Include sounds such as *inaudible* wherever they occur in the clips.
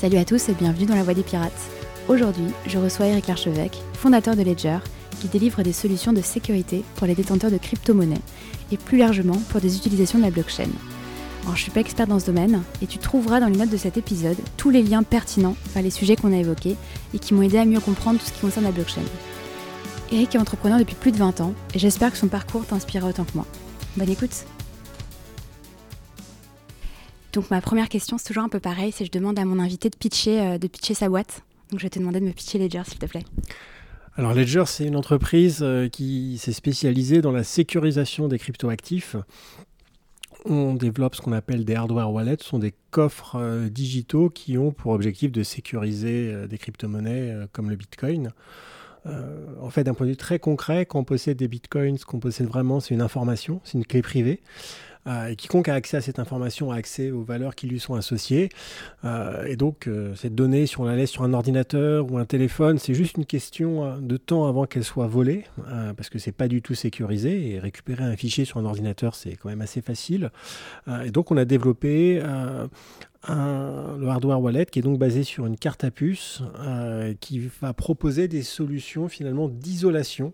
Salut à tous et bienvenue dans la Voix des Pirates. Aujourd'hui, je reçois Eric Larchevêque, fondateur de Ledger, qui délivre des solutions de sécurité pour les détenteurs de crypto-monnaies et plus largement pour des utilisations de la blockchain. Alors, je suis pas expert dans ce domaine et tu trouveras dans les notes de cet épisode tous les liens pertinents vers les sujets qu'on a évoqués et qui m'ont aidé à mieux comprendre tout ce qui concerne la blockchain. Eric est entrepreneur depuis plus de 20 ans et j'espère que son parcours t'inspirera autant que moi. Bonne écoute donc ma première question, c'est toujours un peu pareil, c'est je demande à mon invité de pitcher, euh, de pitcher sa boîte. Donc je vais te demander de me pitcher Ledger, s'il te plaît. Alors Ledger, c'est une entreprise euh, qui s'est spécialisée dans la sécurisation des cryptoactifs. On développe ce qu'on appelle des hardware wallets, ce sont des coffres euh, digitaux qui ont pour objectif de sécuriser des crypto-monnaies comme le Bitcoin. en fait, d'un point de vue très concret, quand on possède des bitcoins, ce qu'on possède vraiment, c'est une information, c'est une clé privée. Euh, et quiconque a accès à cette information a accès aux valeurs qui lui sont associées. Euh, et donc, euh, cette donnée, si on la laisse sur un ordinateur ou un téléphone, c'est juste une question de temps avant qu'elle soit volée, parce que c'est pas du tout sécurisé. Et récupérer un fichier sur un ordinateur, c'est quand même assez facile. et donc, on a développé un, le hardware wallet qui est donc basé sur une carte à puce qui va proposer des solutions finalement d'isolation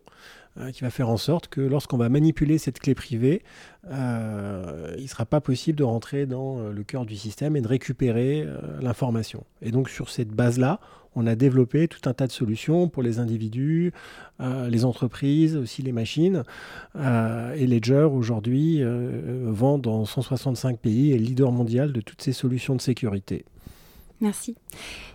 euh, qui va faire en sorte que lorsqu'on va manipuler cette clé privée, euh, il ne sera pas possible de rentrer dans euh, le cœur du système et de récupérer l'information. Et donc sur cette base-là, on a développé tout un tas de solutions pour les individus, les entreprises, aussi les machines. et Ledger, aujourd'hui, vend dans 165 pays et est leader mondial de toutes ces solutions de sécurité. Merci.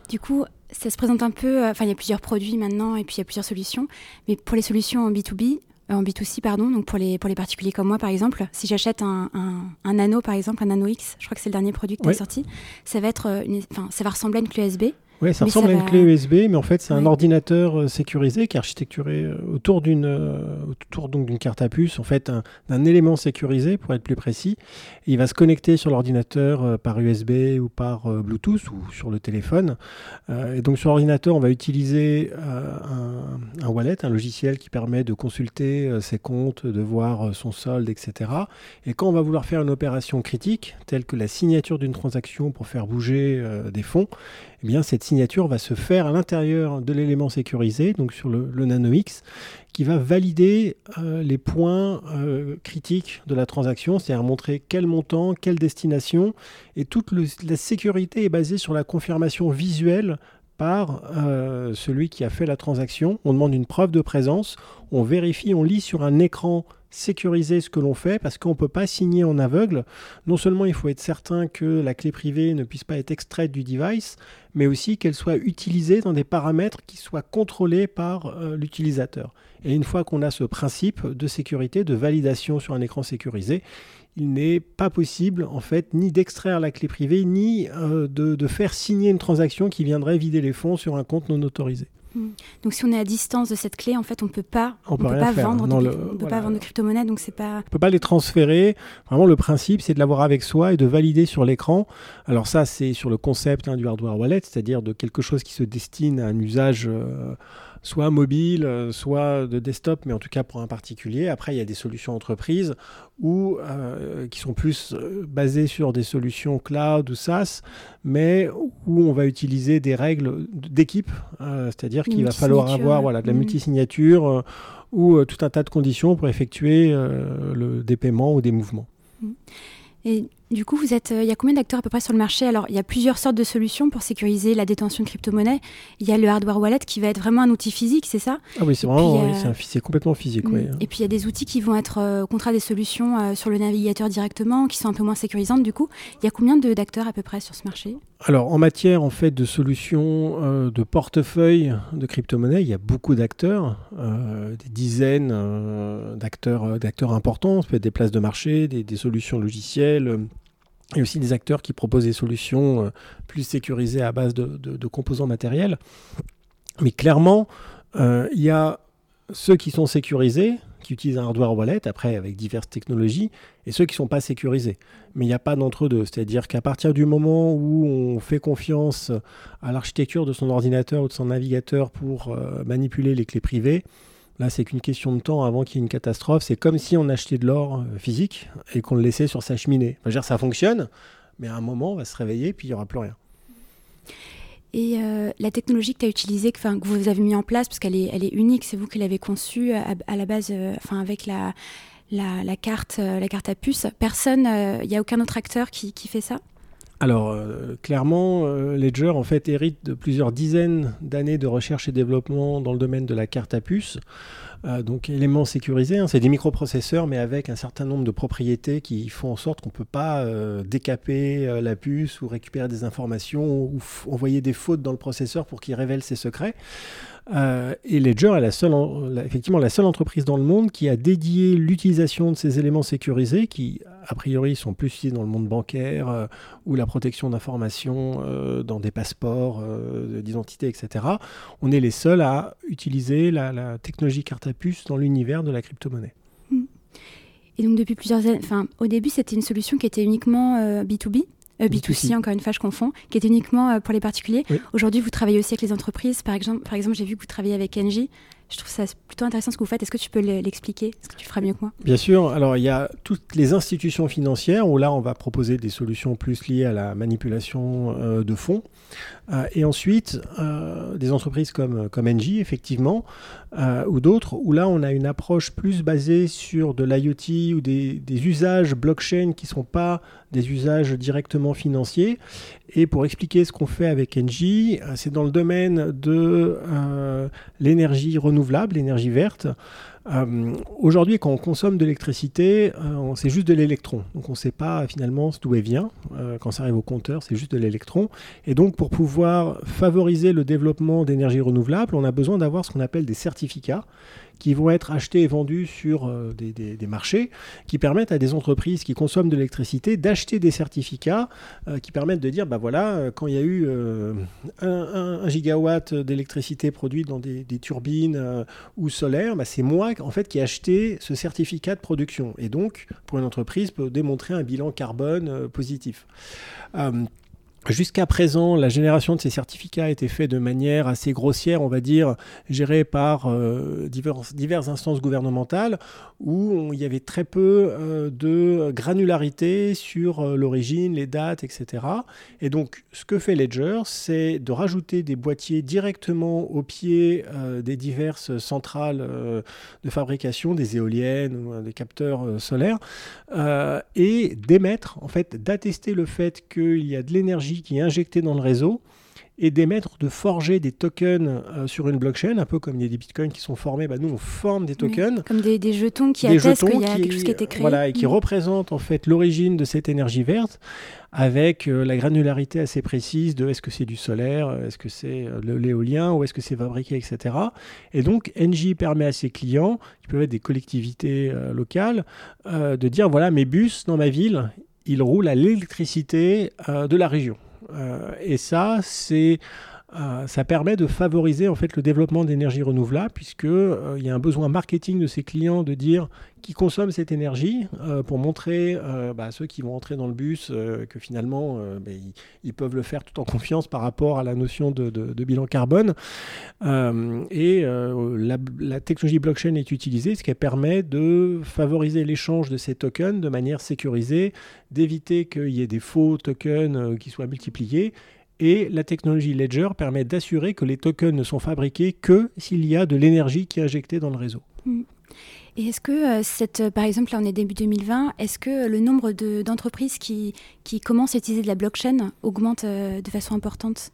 Du coup, ça se présente un peu. Euh, enfin, il y a plusieurs produits maintenant et puis il y a plusieurs solutions. Mais pour les solutions en B2B, euh, en B2C, pardon, donc pour les, pour les particuliers comme moi, par exemple, si j'achète un, un, Nano, par exemple, un Nano X, je crois que c'est le dernier produit que tu as sorti, ça va, être euh, enfin, ça va ressembler à une clé USB. Oui, ça ressemble à une clé USB, mais en fait, c'est un ordinateur euh, sécurisé qui est architecturé euh, autour d'une euh, autour donc d'une carte à puce, en fait, d'un élément sécurisé pour être plus précis. il va se connecter sur l'ordinateur par USB ou par Bluetooth ou sur le téléphone. et donc sur l'ordinateur, on va utiliser un, un, wallet, un logiciel qui permet de consulter ses comptes, de voir son solde, etc. Et quand on va vouloir faire une opération critique, telle que la signature d'une transaction pour faire bouger des fonds, eh bien, cette signature va se faire à l'intérieur de l'élément sécurisé, donc sur le, Nano X, qui va valider euh, les points euh, critiques de la transaction, c'est-à-dire montrer quel montant, quelle destination, et toute la sécurité est basée sur la confirmation visuelle par euh, celui qui a fait la transaction. On demande une preuve de présence, on vérifie, on lit sur un écran sécuriser ce que l'on fait parce qu'on ne peut pas signer en aveugle. Non seulement il faut être certain que la clé privée ne puisse pas être extraite du device, mais aussi qu'elle soit utilisée dans des paramètres qui soient contrôlés par euh, l'utilisateur. Et une fois qu'on a ce principe de sécurité, de validation sur un écran sécurisé, il n'est pas possible en fait ni d'extraire la clé privée ni euh, de, de faire signer une transaction qui viendrait vider les fonds sur un compte non autorisé. Hmm. Donc si on est à distance de cette clé, en fait, on peut pas, on, peut, pas vendre, de, peut pas vendre de crypto-monnaies, donc c'est pas. On peut pas les transférer. Vraiment, le principe, c'est de l'avoir avec soi et de valider sur l'écran. Alors ça, c'est sur le concept hein, du hardware wallet, c'est-à-dire de quelque chose qui se destine à un usage. Euh, soit mobile, euh, soit de desktop, mais en tout cas pour un particulier. Après, il y a des solutions entreprises ou euh, qui sont plus euh, basées sur des solutions cloud ou SaaS, mais où on va utiliser des règles d'équipe, c'est-à-dire qu'il va falloir avoir voilà, de la mmh. multisignature ou tout un tas de conditions pour effectuer le, des paiements ou des mouvements. Mmh. Et du coup, vous êtes, euh, il y a combien d'acteurs à peu près sur le marché? Alors, il y a plusieurs sortes de solutions pour sécuriser la détention de crypto-monnaies. Il y a le hardware wallet qui va être vraiment un outil physique, c'est ça? Ah oui, c'est vraiment, euh, c'est complètement physique. Mm. Et puis il y a des outils qui vont être euh, au contraire des solutions sur le navigateur directement, qui sont un peu moins sécurisantes. Du coup, il y a combien d'acteurs à peu près sur ce marché? Alors, en matière en fait de solutions de portefeuille de crypto-monnaies, il y a beaucoup d'acteurs, des dizaines d'acteurs, d'acteurs importants. Ça peut être des places de marché, des, des solutions logicielles et aussi des acteurs qui proposent des solutions euh, plus sécurisées à base de, composants matériels. Mais clairement, euh, il y a ceux qui sont sécurisés, qui utilisent un hardware wallet, après avec diverses technologies, et ceux qui ne sont pas sécurisés. Mais il n'y a pas d'entre-deux. C'est-à-dire qu'à partir du moment où on fait confiance à l'architecture de son ordinateur ou de son navigateur pour euh, manipuler les clés privées, Là, c'est qu'une question de temps avant qu'il y ait une catastrophe. C'est comme si on achetait de l'or euh, physique et qu'on le laissait sur sa cheminée. dire, ça fonctionne, mais à un moment, on va se réveiller et puis il n'y aura plus rien. Et la technologie que tu as utilisée, que, vous avez mis en place, parce qu'elle est, unique, c'est vous qui l'avez conçue à, la base, avec la, carte, la carte à puce. Personne, il n'y a aucun autre acteur qui fait ça? Alors, clairement, Ledger en fait hérite de plusieurs dizaines d'années de recherche et développement dans le domaine de la carte à puce. Euh, donc éléments sécurisés, hein, c'est des microprocesseurs mais avec un certain nombre de propriétés qui font en sorte qu'on ne peut pas euh, décaper euh, la puce ou récupérer des informations ou envoyer des fautes dans le processeur pour qu'il révèle ses secrets. Euh, et Ledger est la seule, effectivement la seule entreprise dans le monde qui a dédié l'utilisation de ces éléments sécurisés, qui a priori sont plus utilisés dans le monde bancaire euh, ou la protection d'informations euh, dans des passeports d'identité, etc. On est les seuls à utiliser la, technologie carte à puce dans l'univers de la crypto-monnaie. Hmm. Et donc depuis plusieurs années, au début c'était une solution qui était uniquement B2B, B2C, encore une fois, je confonds, qui est uniquement euh, pour les particuliers. Aujourd'hui, vous travaillez aussi avec les entreprises. Par exemple, par exemple j'ai vu que vous travaillez avec Engie. Je trouve ça plutôt intéressant ce que vous faites. Est-ce que tu peux l'expliquer? Est-ce que tu feras mieux que moi? Bien sûr. Alors, il y a toutes les institutions financières où là, on va proposer des solutions plus liées à la manipulation euh, de fonds. Euh, et ensuite, euh, des entreprises comme, comme Engie, effectivement, ou d'autres, où là, on a une approche plus basée sur de l'IoT ou des, usages blockchain qui ne sont pas des usages directement financiers. Et pour expliquer ce qu'on fait avec Engie, c'est dans le domaine de l'énergie renouvelable l'énergie verte. Euh, aujourd'hui, quand on consomme de l'électricité, euh, c'est juste de l'électron. Donc on ne sait pas finalement d'où elle vient. Euh, quand ça arrive au compteur, c'est juste de l'électron. Et donc pour pouvoir favoriser le développement d'énergie renouvelable, on a besoin d'avoir ce qu'on appelle des certificats qui vont être achetés et vendus sur euh, des, marchés, qui permettent à des entreprises qui consomment de l'électricité d'acheter des certificats euh, qui permettent de dire, bah voilà, euh, quand il y a eu un, gigawatt d'électricité produite dans des, turbines ou solaires, bah c'est moi en fait qui ai acheté ce certificat de production. Et donc, pour une entreprise, peut démontrer un bilan carbone positif. Jusqu'à présent, la génération de ces certificats a été faite de manière assez grossière, on va dire, gérée par euh, diverses, instances gouvernementales, où il y avait très peu euh, de granularité sur euh, l'origine, les dates, etc. Et donc, ce que fait Ledger, c'est de rajouter des boîtiers directement au pied des diverses centrales de fabrication, des éoliennes ou des capteurs solaires, et d'émettre, en fait, d'attester le fait qu'il y a de l'énergie qui est injecté dans le réseau et d'émettre, de forger des tokens euh, sur une blockchain, un peu comme il y a des bitcoins qui sont formés, bah, nous on forme des tokens. comme des, jetons qui attestent qu'il y a quelque chose qui a été créé. Voilà, et qui représentent en fait l'origine de cette énergie verte avec euh, la granularité assez précise de est-ce que c'est du solaire, est-ce que c'est euh, l'éolien ou est-ce que c'est fabriqué, etc. Et donc Engie permet à ses clients, qui peuvent être des collectivités locales, de dire voilà mes bus dans ma ville, ils roulent à l'électricité de la région. Euh, et ça, c'est euh, ça permet de favoriser en fait le développement d'énergie renouvelable puisque euh, il y a un besoin marketing de ses clients de dire qui consomment cette énergie pour montrer bah, à ceux qui vont entrer dans le bus que finalement bah, ils, peuvent le faire tout en confiance par rapport à la notion de, bilan carbone. Et la, technologie blockchain est utilisée ce qui permet de favoriser l'échange de ces tokens de manière sécurisée d'éviter qu'il y ait des faux tokens qui soient multipliés et la technologie Ledger permet d'assurer que les tokens ne sont fabriqués que s'il y a de l'énergie qui est injectée dans le réseau. Mm. Et est-ce que, euh, cette, par exemple, là on est début 2020, est-ce que le nombre d'entreprises qui, qui commencent à utiliser de la blockchain augmente euh, de façon importante?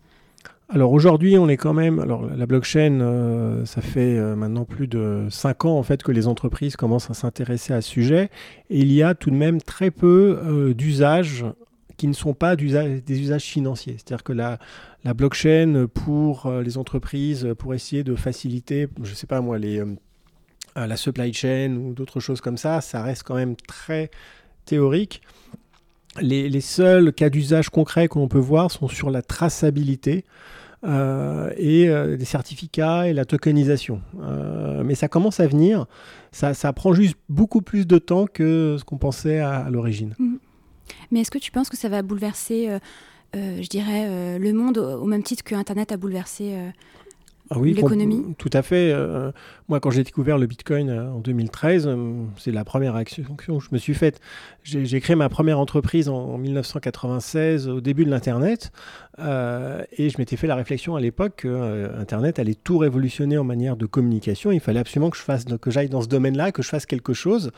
Alors aujourd'hui, on est quand même. Alors la blockchain, euh, ça fait maintenant plus de 5 ans en fait que les entreprises commencent à s'intéresser à ce sujet. Et il y a tout de même très peu d'usages qui ne sont pas des usages financiers. C'est-à-dire que la, blockchain pour euh, les entreprises, pour essayer de faciliter, je ne sais pas moi, les, euh, la supply chain ou d'autres choses comme ça, ça reste quand même très théorique. Les, seuls cas d'usage concrets que l'on peut voir sont sur la traçabilité. Euh, et des certificats et la tokenisation. mais ça commence à venir. Ça, prend juste beaucoup plus de temps que ce qu'on pensait à, l'origine. Mmh. Mais est-ce que tu penses que ça va bouleverser, euh, euh, je dirais, euh, le monde au, même titre que Internet a bouleversé ah oui, l'économie? Tout à fait. Euh, moi, quand j'ai découvert le Bitcoin euh, en 2013, euh, c'est la première action que je me suis faite. J'ai créé ma première entreprise en, 1996, au début de l'Internet, et je m'étais fait la réflexion à l'époque que Internet allait tout révolutionner en manière de communication. Il fallait absolument que je fasse, que j'aille dans ce domaine-là, que je fasse quelque chose.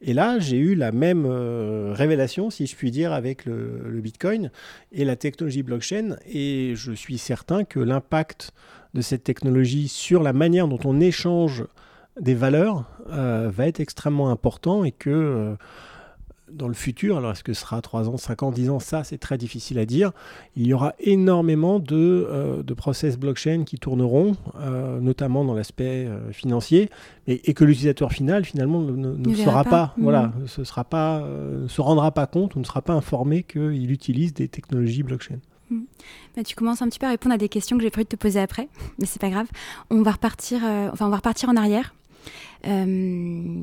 Et là, j'ai eu la même révélation, si je puis dire, avec le, le, Bitcoin et la technologie blockchain. Et je suis certain que l'impact de cette technologie sur la manière dont on échange des valeurs euh, va être extrêmement important et que euh, dans le futur, alors est-ce que ce sera 3 ans, 5 ans, 10 ans, ça c'est très difficile à dire, il y aura énormément de, euh, de process blockchain qui tourneront, notamment dans l'aspect financier, et, que l'utilisateur final finalement ne, ne sera pas, voilà, mmh. ce sera pas, se rendra pas compte ou ne sera pas informé qu'il utilise des technologies blockchain. Hmm. Bah, tu commences un petit peu à répondre à des questions que j'ai prévu de te poser après, *laughs* mais c'est pas grave. On va repartir, euh, enfin, on va repartir en arrière euh,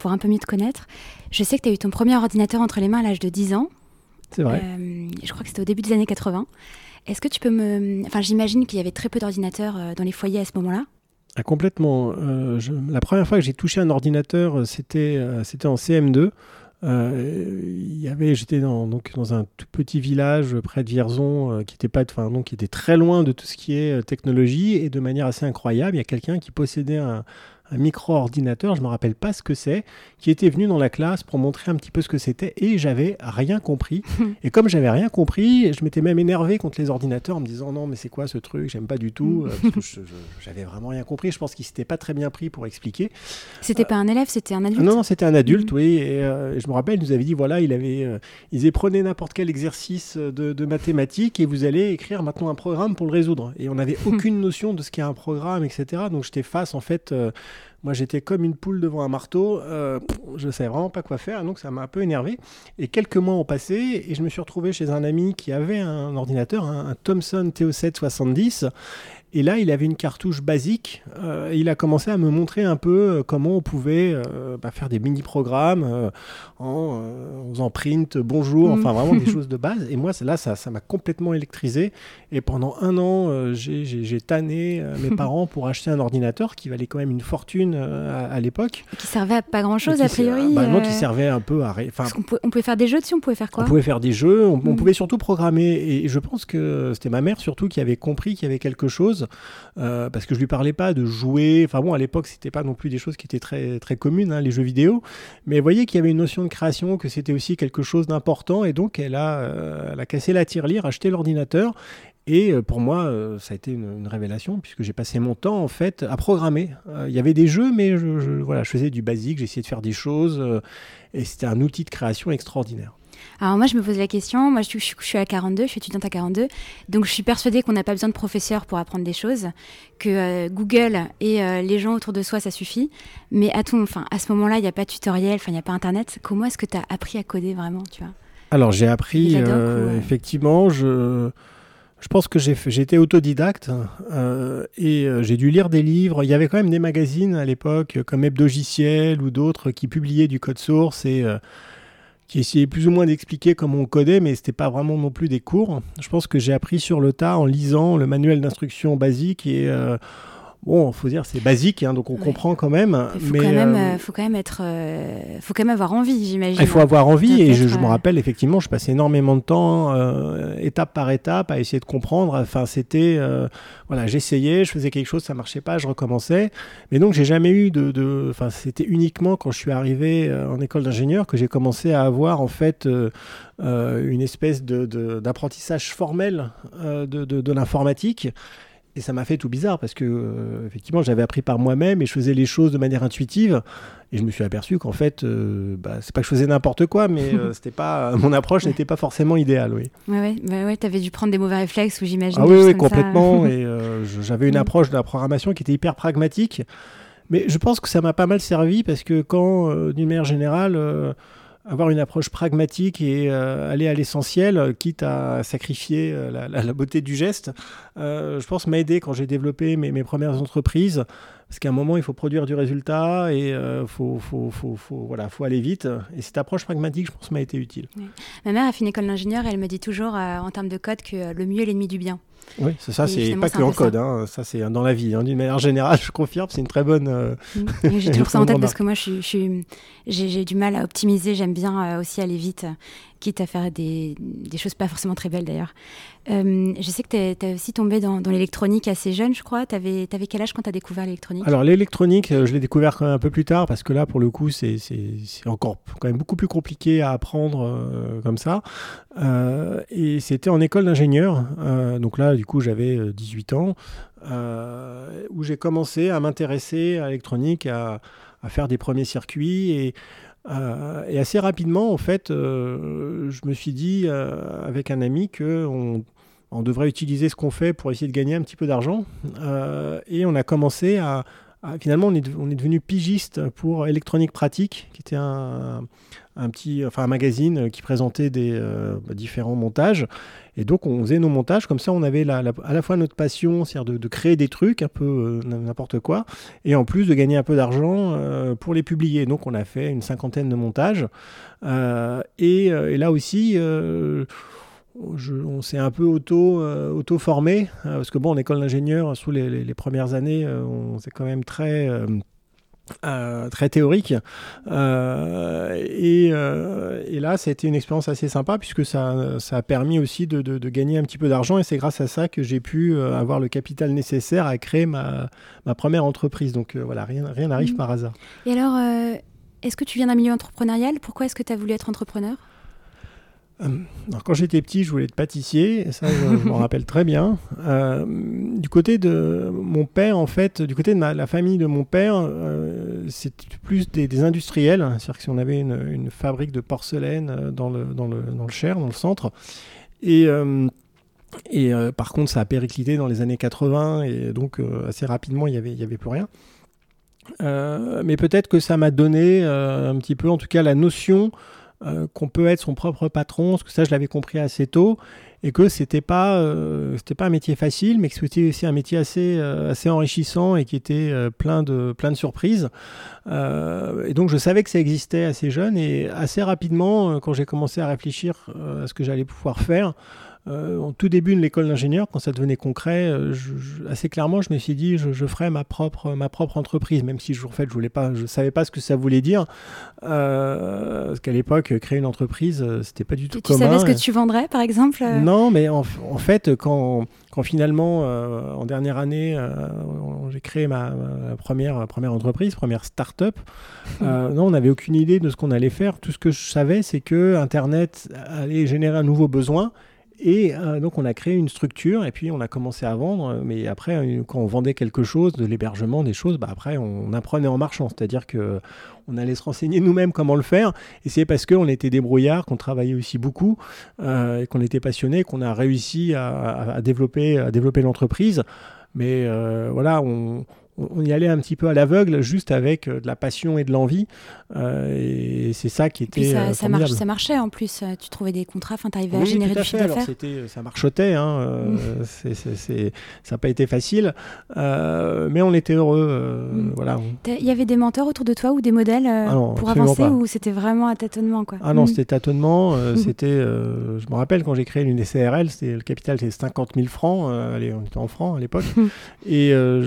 pour un peu mieux te connaître. Je sais que tu as eu ton premier ordinateur entre les mains à l'âge de 10 ans. C'est vrai. Euh, je crois que c'était au début des années 80. Est-ce que tu peux me. Enfin, j'imagine qu'il y avait très peu d'ordinateurs dans les foyers à ce moment-là. Ah, complètement. La première fois que j'ai touché un ordinateur, c'était c'était en CM2. Euh, il y avait, j'étais dans, donc dans un tout petit village près de Vierzon euh, qui était pas, enfin donc qui était très loin de tout ce qui est euh, technologie et de manière assez incroyable, il y a quelqu'un qui possédait un, un micro-ordinateur, je ne me rappelle pas ce que c'est, qui était venu dans la classe pour montrer un petit peu ce que c'était et j'avais rien compris. *laughs* et comme j'avais rien compris, je m'étais même énervé contre les ordinateurs en me disant non mais c'est quoi ce truc, j'aime pas du tout, euh, parce que j'avais vraiment rien compris. Je pense qu'il s'était pas très bien pris pour expliquer. C'était pas un élève, c'était un adulte? Non, non c'était un adulte, mhm. oui. Et euh, je me rappelle, il nous avait dit voilà, il avait, euh, ils prenez n'importe quel exercice de, de, mathématiques et vous allez écrire maintenant un programme pour le résoudre. Et on n'avait *laughs* aucune notion de ce qu'est un programme, etc. Donc j'étais face en fait moi, j'étais comme une poule devant un marteau. Euh, je ne savais vraiment pas quoi faire, donc ça m'a un peu énervé. Et quelques mois ont passé et je me suis retrouvé chez un ami qui avait un ordinateur, un, un Thomson TO7 70. Et là, il avait une cartouche basique. Euh, il a commencé à me montrer un peu euh, comment on pouvait euh, bah, faire des mini-programmes en, faisant print, bonjour, mm. enfin vraiment des *laughs* choses de base. Et moi, là, ça m'a complètement électrisé. Et pendant un an, j'ai tanné mes *laughs* parents pour acheter un ordinateur qui valait quand même une fortune à, l'époque. Qui servait à pas grand-chose, a priori. Bah, non, qui servait un peu à... On pouvait, on, pouvait, faire des jeux dessus, on pouvait faire quoi? On pouvait faire des jeux, on, on mm. pouvait surtout programmer. Et je pense que c'était ma mère surtout qui avait compris qu'il y avait quelque chose euh, parce que je lui parlais pas de jouer. Enfin bon, à l'époque, c'était pas non plus des choses qui étaient très, très communes, hein, les jeux vidéo. Mais vous voyez qu'il y avait une notion de création, que c'était aussi quelque chose d'important. Et donc, elle a, euh, elle a cassé la tirelire, acheté l'ordinateur. Et euh, pour moi, ça a été une, révélation, puisque j'ai passé mon temps, en fait, à programmer. Il y avait des jeux, mais je, voilà, je faisais du basique, j'essayais de faire des choses. et c'était un outil de création extraordinaire. Alors moi, je me pose la question, moi je, suis à 42, je suis étudiante à 42, donc je suis persuadée qu'on n'a pas besoin de professeurs pour apprendre des choses, que euh, Google et euh, les gens autour de soi, ça suffit. Mais à, ton, enfin, à ce moment-là, il n'y a pas de tutoriel, il n'y a pas Internet. Comment est-ce que tu as appris à coder vraiment tu vois? Alors j'ai appris, euh, effectivement, je... Je pense que j'ai été autodidacte et j'ai dû lire des livres. Il y avait quand même des magazines à l'époque comme Hebdogiciel ou d'autres qui publiaient du code source et qui essayait plus ou moins d'expliquer comment on codait, mais c'était pas vraiment non plus des cours. Je pense que j'ai appris sur le tas en lisant le manuel d'instruction basique et euh, Bon, faut dire c'est basique, hein, donc on comprend quand même. Il faut, mais, quand même, euh, euh, faut quand même être, faut quand même avoir envie, j'imagine. Il faut avoir envie, et je, me rappelle effectivement, je passais énormément de temps, étape par étape, à essayer de comprendre. Enfin, c'était, voilà, j'essayais, je faisais quelque chose, ça marchait pas, je recommençais. Mais donc j'ai jamais eu de, enfin, c'était uniquement quand je suis arrivé en école d'ingénieur que j'ai commencé à avoir en fait une espèce d'apprentissage formel de, de l'informatique. Et ça m'a fait tout bizarre parce que, euh, effectivement, j'avais appris par moi-même et je faisais les choses de manière intuitive. Et je me suis aperçu qu'en fait, euh, bah, c'est pas que je faisais n'importe quoi, mais euh, *laughs* c'était pas, mon approche n'était pas forcément idéale, oui. Ouais, ouais, bah ouais, avais dû prendre des mauvais réflexes ou j'imagine. Ah oui, oui complètement. *laughs* et j'avais une mm. approche de la programmation qui était hyper pragmatique. Mais je pense que ça m'a pas mal servi parce que quand, d'une manière générale, avoir une approche pragmatique et euh, aller à l'essentiel, quitte à sacrifier euh, la, beauté du geste, euh, je pense m'a aidé quand j'ai développé mes, mes, premières entreprises. Parce qu'à un moment, il faut produire du résultat et il faut, faut, faut, faut, voilà, faut aller vite. Et cette approche pragmatique, je pense, m'a été utile. Ma mère a fait une école d'ingénieur et elle me dit toujours, en termes de code, que le mieux est l'ennemi du bien. Oui, c'est ça, c'est pas que en code, hein. ça, c'est dans la vie. Hein. D'une manière générale, *laughs* je confirme, c'est une très bonne. Euh, mm. J'ai toujours *laughs* ça en tête parce que moi, j'ai du mal à optimiser, j'aime bien euh, aussi aller vite quitte à faire des, choses pas forcément très belles d'ailleurs. Euh, je sais que tu as aussi tombé dans, l'électronique assez jeune, je crois. Tu avais, quel âge quand tu as découvert l'électronique? Alors l'électronique, euh, je l'ai découvert quand même un peu plus tard parce que là, pour le coup, c'est encore quand même beaucoup plus compliqué à apprendre euh, comme ça. et c'était en école d'ingénieur. donc là, du coup, j'avais 18 ans, où j'ai commencé à m'intéresser à l'électronique, à, à, faire des premiers circuits et euh, et assez rapidement, en fait, euh, je me suis dit euh, avec un ami qu'on on devrait utiliser ce qu'on fait pour essayer de gagner un petit peu d'argent. et on a commencé à, finalement, on est, on est, devenu pigiste pour Électronique Pratique, qui était un, un petit, enfin un magazine qui présentait des bah, différents montages. Et donc, on faisait nos montages, comme ça, on avait à la fois notre passion, c'est-à-dire de, créer des trucs, un peu euh, n'importe quoi, et en plus de gagner un peu d'argent euh, pour les publier. Donc, on a fait une cinquantaine de montages. Euh, et, là aussi, on s'est un peu auto, auto formé, parce que bon, en école d'ingénieur, sous les, les, premières années, on s'est quand même très euh, très théorique. Euh, et, euh, et, là, ça a été une expérience assez sympa puisque ça, ça a permis aussi de, de, gagner un petit peu d'argent et c'est grâce à ça que j'ai pu avoir le capital nécessaire à créer ma, ma première entreprise. Donc voilà, rien n'arrive mmh. par hasard. Et alors, est-ce que tu viens d'un milieu entrepreneurial? Pourquoi est-ce que tu as voulu être entrepreneur? Euh, quand j'étais petit, je voulais être pâtissier, et ça, je, m'en *laughs* rappelle très bien. Euh, du côté de mon père, en fait, du côté de la famille de mon père, euh, c'était plus des, industriels. C'est-à-dire que si on avait une, fabrique de porcelaine dans le, dans, le, dans le Cher, dans le centre, et, et par contre, ça a périclité dans les années 80, et donc assez rapidement, il n'y avait, y avait plus rien. mais peut-être que ça m'a donné un petit peu, en tout cas, la notion euh, qu'on peut être son propre patron, parce que ça je l'avais compris assez tôt, et que c'était pas euh, c'était pas un métier facile, mais que c'était aussi un métier assez euh, assez enrichissant et qui était plein de plein de surprises. et donc je savais que ça existait assez jeune et assez rapidement quand j'ai commencé à réfléchir à ce que j'allais pouvoir faire. Euh, en tout début de l'école d'ingénieur, quand ça devenait concret, euh, assez clairement, je me suis dit, je, je, ferai ma propre, ma propre entreprise, même si je, en fait, je voulais pas, je savais pas ce que ça voulait dire, euh, parce qu'à l'époque, créer une entreprise, c'était pas du tout commun. Tu savais ce que tu vendrais, par exemple Non, mais en, fait, quand, quand finalement, en dernière année, j'ai créé ma, première, première entreprise, première start-up, *laughs* non, on n'avait aucune idée de ce qu'on allait faire. Tout ce que je savais, c'est que Internet allait générer un nouveau besoin et euh, donc on a créé une structure et puis on a commencé à vendre. Mais après, euh, quand on vendait quelque chose, de l'hébergement, des choses, bah après on apprenait en marchant. C'est-à-dire que on allait se renseigner nous-mêmes comment le faire. Et c'est parce qu'on était débrouillards, qu'on travaillait aussi beaucoup euh, qu'on était passionnés qu'on a réussi à, développer, à développer l'entreprise. Mais voilà, on, on y allait un petit peu à l'aveugle, juste avec euh, de la passion et de l'envie. Euh, et c'est ça qui était. ça, euh, ça, marche, ça, marchait en plus. Tu trouvais des contrats, tu arrivais à générer du chiffre d'affaires. Ça marchotait. Hein, *laughs* ça n'a pas été facile. mais on était heureux. Mm. voilà. Il y avait des mentors autour de toi ou des modèles ah pour avancer ou c'était vraiment un tâtonnement quoi Ah non, mm. c'était tâtonnement. Mm. C'était, je me rappelle quand j'ai créé une SCRL, le capital c'était 50 000 francs. allez, on était en francs à l'époque. et je,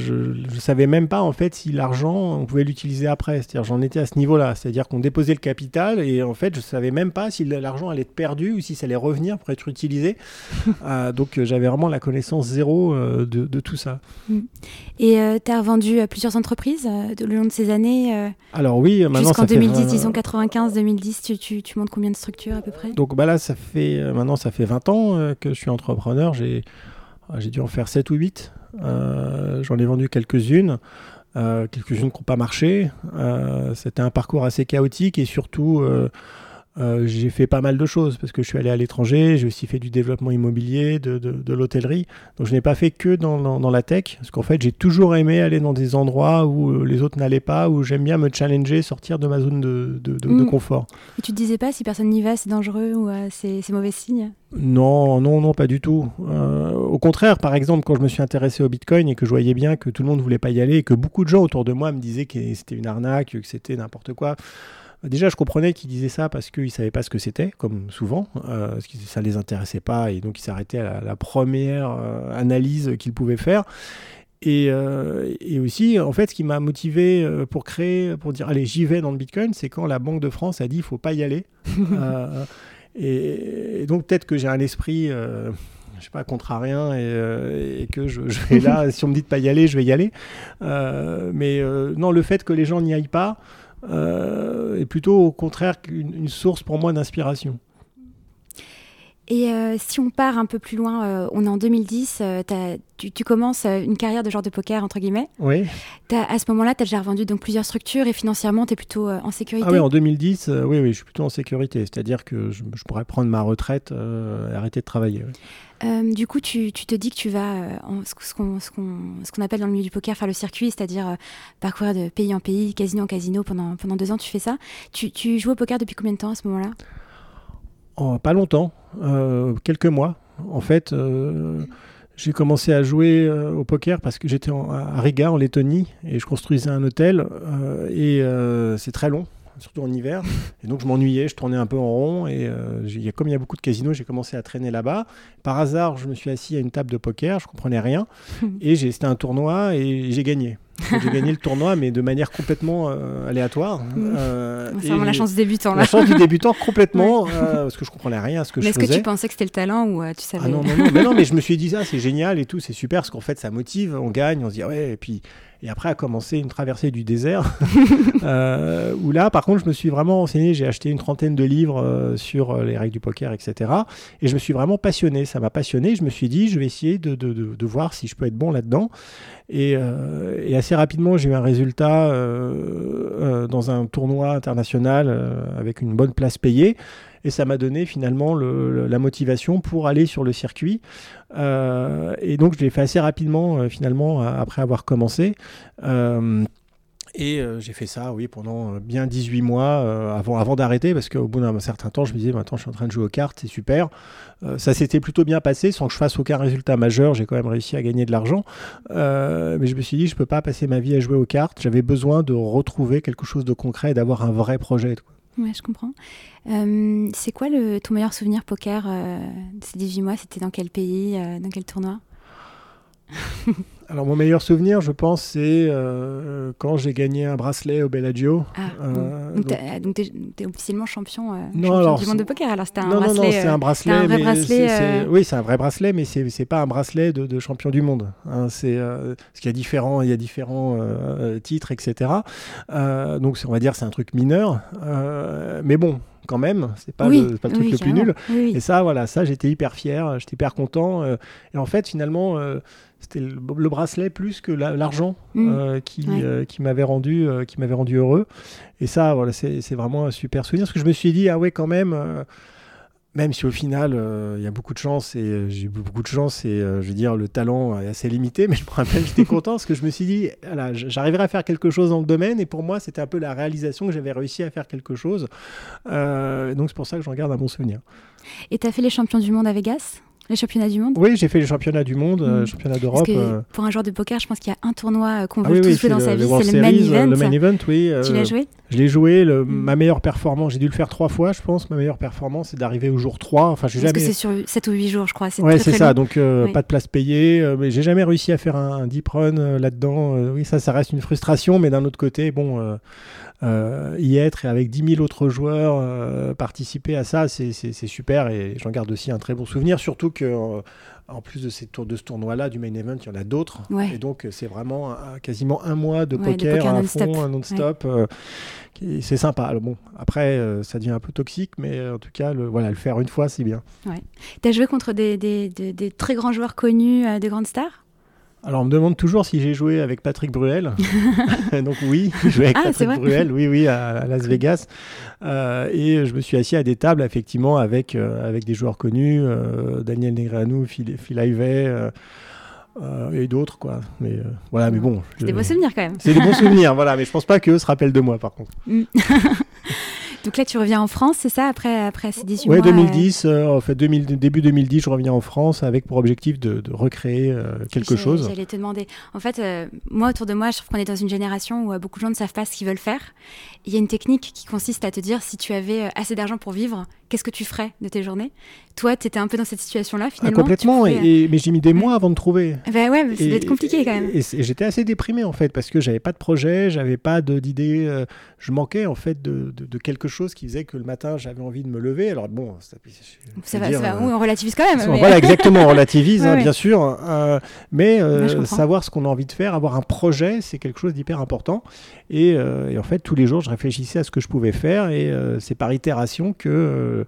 je savais même pas en fait si l'argent on pouvait l'utiliser après. C'est-à-dire j'en étais à ce niveau-là, c'est-à-dire qu'on déposait le capital et en fait je savais même pas si l'argent allait être perdu ou si ça allait revenir pour être utilisé. *laughs* Euh, donc euh, j'avais vraiment la connaissance zéro euh, de, tout ça. Mm. Et tu as revendu plusieurs entreprises le long de ces années Alors oui, maintenant jusqu'en 2010, disons 95, 2010, tu, tu, tu montres combien de structures à peu près? Donc bah là ça fait maintenant ça fait 20 ans que je suis entrepreneur. J'ai j'ai dû en faire 7 ou 8. Euh, j'en ai vendu quelques-unes. Euh, quelques-unes qui n'ont pas marché. Euh, c'était un parcours assez chaotique et surtout euh, j'ai fait pas mal de choses parce que je suis allé à l'étranger, j'ai aussi fait du développement immobilier, de, de, l'hôtellerie. Donc je n'ai pas fait que dans, dans, la tech, parce qu'en fait j'ai toujours aimé aller dans des endroits où euh, les autres n'allaient pas, où j'aime bien me challenger, sortir de ma zone de, de mm. confort. Et tu te disais pas si personne n'y va, c'est dangereux ou euh, c'est mauvais signe? Non, non, non, pas du tout. au contraire, par exemple, quand je me suis intéressé au Bitcoin et que je voyais bien que tout le monde voulait pas y aller et que beaucoup de gens autour de moi me disaient que c'était une arnaque, que c'était n'importe quoi. Déjà, je comprenais qu'ils disaient ça parce qu'ils ne savaient pas ce que c'était, comme souvent, parce que ça ne les intéressait pas, et donc ils s'arrêtaient à la, première analyse qu'ils pouvaient faire. Et, et, aussi, en fait, ce qui m'a motivé pour créer, pour dire, allez, j'y vais dans le Bitcoin, c'est quand la Banque de France a dit, il faut pas y aller. *laughs* et, donc, peut-être que j'ai un esprit je sais pas, contrarien et, euh, et que je, vais là, *laughs* si on me dit de pas y aller, je vais y aller. Euh, mais euh, non, le fait que les gens n'y aillent pas est plutôt au contraire une source pour moi d'inspiration. Et euh, si on part un peu plus loin, euh, on est en 2010, euh, tu, commences une carrière de joueur de poker, entre guillemets. Oui. à ce moment-là, tu as déjà revendu donc, plusieurs structures et financièrement, tu es plutôt en sécurité. Ah oui, en 2010, oui, oui, je suis plutôt en sécurité. C'est-à-dire que je, pourrais prendre ma retraite et arrêter de travailler. du coup, tu, te dis que tu vas, en, ce qu'on appelle dans le milieu du poker, faire le circuit, c'est-à-dire parcourir de pays en pays, casino en casino pendant, pendant deux ans, tu fais ça. Tu, tu joues au poker depuis combien de temps à ce moment-là? Oh, Pas longtemps. Euh, quelques mois. En fait, euh, j'ai commencé à jouer euh, au poker parce que j'étais à Riga, en Lettonie, et je construisais un hôtel. et c'est très long surtout en hiver. Et donc je m'ennuyais, je tournais un peu en rond. Et comme il y a beaucoup de casinos, j'ai commencé à traîner là-bas. Par hasard, je me suis assis à une table de poker, je comprenais rien. *laughs* et c'était un tournoi et j'ai gagné j'ai gagné le tournoi, mais de manière complètement euh, aléatoire. Euh, c'est vraiment la chance du débutant. Là. La chance du débutant complètement, *laughs* euh, parce que je comprenais rien à ce que je faisais. Mais est-ce que tu pensais que c'était le talent ou tu savais ah non, non, non, mais non, mais je me suis dit ça, c'est génial et tout, c'est super, parce qu'en fait ça motive, on gagne, on se dit ouais, et puis et après a commencé une traversée du désert, *laughs* euh, où là, par contre, je me suis vraiment renseigné. J'ai acheté une trentaine de livres euh, sur euh, les règles du poker, etc. Et je me suis vraiment passionné. Ça m'a passionné. Je me suis dit, je vais essayer de, de, de, voir si je peux être bon là-dedans. Et, et, assez rapidement, j'ai eu un résultat dans un tournoi international avec une bonne place payée et ça m'a donné finalement la motivation pour aller sur le circuit. Euh, et donc je l'ai fait assez rapidement euh, finalement après avoir commencé. Euh, et j'ai fait ça, oui, pendant bien 18 mois avant, d'arrêter, parce qu'au bout d'un certain temps, je me disais, maintenant je suis en train de jouer aux cartes, c'est super. ça s'était plutôt bien passé, sans que je fasse aucun résultat majeur, j'ai quand même réussi à gagner de l'argent. mais je me suis dit, je ne peux pas passer ma vie à jouer aux cartes, j'avais besoin de retrouver quelque chose de concret et d'avoir un vrai projet. Ouais, je comprends. Euh, c'est quoi le, ton meilleur souvenir poker euh, de ces 18 mois C'était dans quel pays euh, Dans quel tournoi? *laughs* Alors, mon meilleur souvenir, je pense, c'est quand j'ai gagné un bracelet au Bellagio. Ah, donc, tu es, officiellement champion, non, du monde de poker. Alors, c'était un bracelet. Non, non, c'est un bracelet. vrai bracelet Oui, c'est un vrai bracelet, mais c'est n'est pas un bracelet de, champion du monde. Hein, c'est parce qu'il y a différents, il y a différents titres, etc. donc, on va dire, c'est un truc mineur. mais bon, quand même. C'est pas, le, pas le truc le plus nul. Et ça, voilà, ça, j'étais hyper fier, j'étais hyper content. Euh, et en fait, finalement, euh, c'était le, bracelet plus que l'argent mm. euh, qui, qui m'avait rendu, qui m'avait rendu heureux. Et ça, voilà, c'est vraiment un super souvenir. Parce que je me suis dit, ah ouais, quand même même si au final, euh, il y a beaucoup de chance et euh, j'ai eu beaucoup de chance et euh, je veux dire, le talent est assez limité, mais je me rappelle, j'étais *laughs* content parce que je me suis dit, voilà, j'arriverai à faire quelque chose dans le domaine et pour moi, c'était un peu la réalisation que j'avais réussi à faire quelque chose. donc c'est pour ça que j'en garde un bon souvenir. Et tu as fait les champions du monde à Vegas? Les championnats du monde Oui, j'ai fait les championnats du monde, euh, mm. championnats d'Europe. Euh. Pour un joueur de poker, je pense qu'il y a un tournoi euh, qu'on ah veut tous jouer dans sa vie, c'est le main event. Le main event, oui. tu l'as joué Je l'ai joué. Le, mm. Ma meilleure performance, j'ai dû le faire trois fois, je pense. Ma meilleure performance, c'est d'arriver au jour 3. Enfin, Parce que c'est sur 7 ou 8 jours, je crois. Oui, c'est ça. Donc, pas de place payée. mais j'ai jamais réussi à faire un, deep run là-dedans. oui, ça, ça reste une frustration. Mais d'un autre côté, bon y être et avec 10 000 autres joueurs participer à ça, c'est super et j'en garde aussi un très bon souvenir, surtout que euh, en plus de, ces tours, de ce tournoi-là, du main event, il y en a d'autres. Et donc, c'est vraiment quasiment un mois de poker, à fond, non-stop. c'est sympa. Alors, bon, après, ça devient un peu toxique, mais en tout cas, le, voilà, le faire une fois, c'est bien. Tu as joué contre des, des, des, très grands joueurs connus, des grandes stars? Alors, on me demande toujours si j'ai joué avec Patrick Bruel. *laughs* Donc, oui, j'ai joué avec ah, Patrick Bruel, oui, oui, à, Las Vegas. Euh, et je me suis assis à des tables, effectivement, avec, euh, avec des joueurs connus, euh, Daniel Negreanu, Phil, Phil et d'autres, quoi. Mais voilà, mais bon. C'est des bons souvenirs, quand même. C'est des bons *laughs* souvenirs, voilà. Mais je pense pas qu'eux se rappellent de moi, par contre. *laughs* Donc là, tu reviens en France, c'est ça, après, après ces 18 ouais, mois 2010, en fait, 2000, début 2010, je reviens en France avec pour objectif de, de recréer quelque chose. J'allais te demander. En fait, moi, autour de moi, je trouve qu'on est dans une génération où beaucoup de gens ne savent pas ce qu'ils veulent faire. Il y a une technique qui consiste à te dire si tu avais assez d'argent pour vivre, qu'est-ce que tu ferais de tes journées? Toi, tu étais un peu dans cette situation-là, ah, finalement. complètement, et, mais j'ai mis des mois avant de trouver. Ben ouais, ça doit être compliqué quand même. Et, j'étais assez déprimé en fait, parce que j'avais pas de projet, j'avais pas d'idée, euh, je manquais en fait de, de, quelque chose qui faisait que le matin j'avais envie de me lever. Alors bon, ça, ça va, ça va euh, on relativise quand même. Voilà, exactement, on relativise, *laughs* hein, bien sûr. Euh, mais savoir ce qu'on a envie de faire, avoir un projet, c'est quelque chose d'hyper important. Et, et, en fait, tous les jours, je réfléchissais à ce que je pouvais faire, et c'est par itération que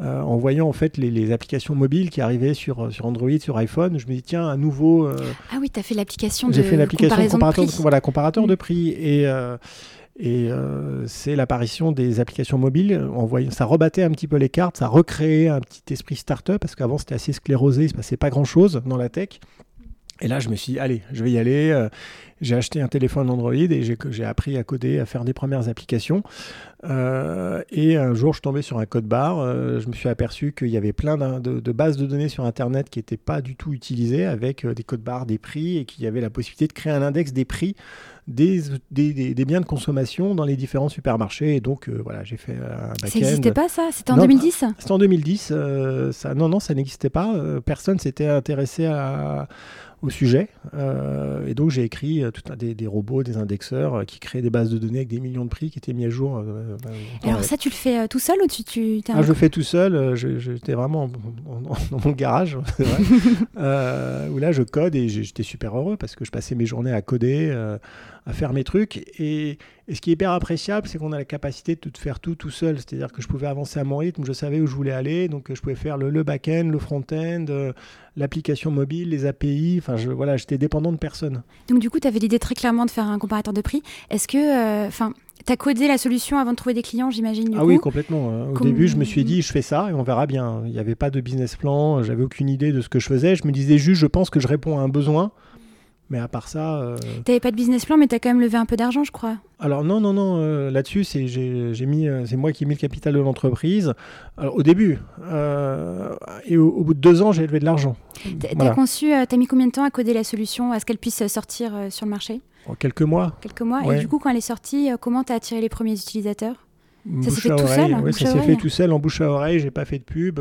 euh, en voyant en fait les, applications mobiles qui arrivaient sur, sur Android, sur iPhone, je me dis tiens, un nouveau. Euh, ah oui, tu as fait l'application de J'ai fait l'application comparateur, de, voilà, comparateur de prix. Et. Euh, et c'est l'apparition des applications mobiles. Ça rebattait un petit peu les cartes, ça recréait un petit esprit start-up parce qu'avant c'était assez sclérosé, il ne se passait pas grand-chose dans la tech. Et là, je me suis dit, allez, je vais y aller. j'ai acheté un téléphone Android et j'ai appris à coder, à faire des premières applications. Euh, et un jour, je tombais sur un code barre. Euh, je me suis aperçu qu'il y avait plein de, bases de données sur Internet qui n'étaient pas du tout utilisées avec euh, des codes barres des prix et qu'il y avait la possibilité de créer un index des prix des, des, des, biens de consommation dans les différents supermarchés. Et donc, voilà, j'ai fait un back-end. Ça n'existait pas, ça? C'était en 2010 C'était en 2010. ça, non, non, ça n'existait pas. personne s'était intéressé à au sujet. Euh, et donc j'ai écrit euh, tout un, des, robots, des indexeurs euh, qui créaient des bases de données avec des millions de prix qui étaient mis à jour. alors ça, tu le fais tout seul ou tu, tu ah, Je le fais tout seul. J'étais vraiment dans mon garage, *laughs* vrai, *laughs* où là je code et j'étais super heureux parce que je passais mes journées à coder à faire mes trucs. Et, ce qui est hyper appréciable, c'est qu'on a la capacité de tout faire tout tout seul. C'est-à-dire que je pouvais avancer à mon rythme, je savais où je voulais aller, donc je pouvais faire le, le back-end, le front-end, euh, l'application mobile, les API. Enfin, je, voilà, j'étais dépendant de personne. Donc du coup, tu avais l'idée très clairement de faire un comparateur de prix. Est-ce que, euh, enfin, tu as codé la solution avant de trouver des clients, j'imagine Ah oui, complètement. Hein. Au début, je me suis dit, je fais ça et on verra bien. Il n'y avait pas de business plan, j'avais aucune idée de ce que je faisais. Je me disais juste, je pense que je réponds à un besoin. Mais à part ça. Euh... T'avais pas de business plan, mais tu as quand même levé un peu d'argent, je crois. Alors non, non, non. Euh, là-dessus, c'est j'ai mis, euh, c'est moi qui ai mis le capital de l'entreprise. au début, euh, et au, bout de deux ans, j'ai levé de l'argent. T'as conçu, t'as mis combien de temps à coder la solution, à ce qu'elle puisse sortir sur le marché? En Quelques mois. Quelques mois. Et du coup, quand elle est sortie, comment t'as attiré les premiers utilisateurs? Ça s'est fait tout seul. Oui, ça s'est fait tout seul en bouche à oreille. J'ai pas fait de pub.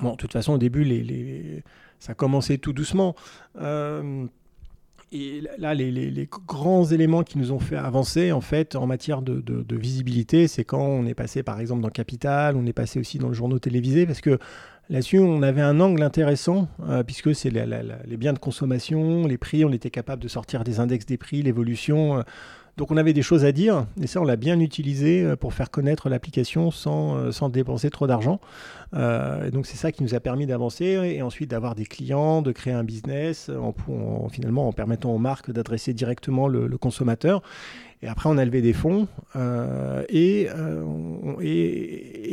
Bon, de toute façon, au début, les, les... ça a commencé tout doucement. Euh, et là, les, grands éléments qui nous ont fait avancer, en fait, en matière de, visibilité, c'est quand on est passé, par exemple, dans Capital, on est passé aussi dans le journaux télévisé, parce que là-dessus, on avait un angle intéressant, euh, puisque c'est les biens de consommation, les prix, on était capable de sortir des index des prix, l'évolution. Euh, donc on avait des choses à dire, et ça on l'a bien utilisé euh, pour faire connaître l'application sans, euh, dépenser trop d'argent. Euh, donc c'est ça qui nous a permis d'avancer et ensuite d'avoir des clients, de créer un business, en, finalement en permettant aux marques d'adresser directement le, consommateur. Et après on a levé des fonds et,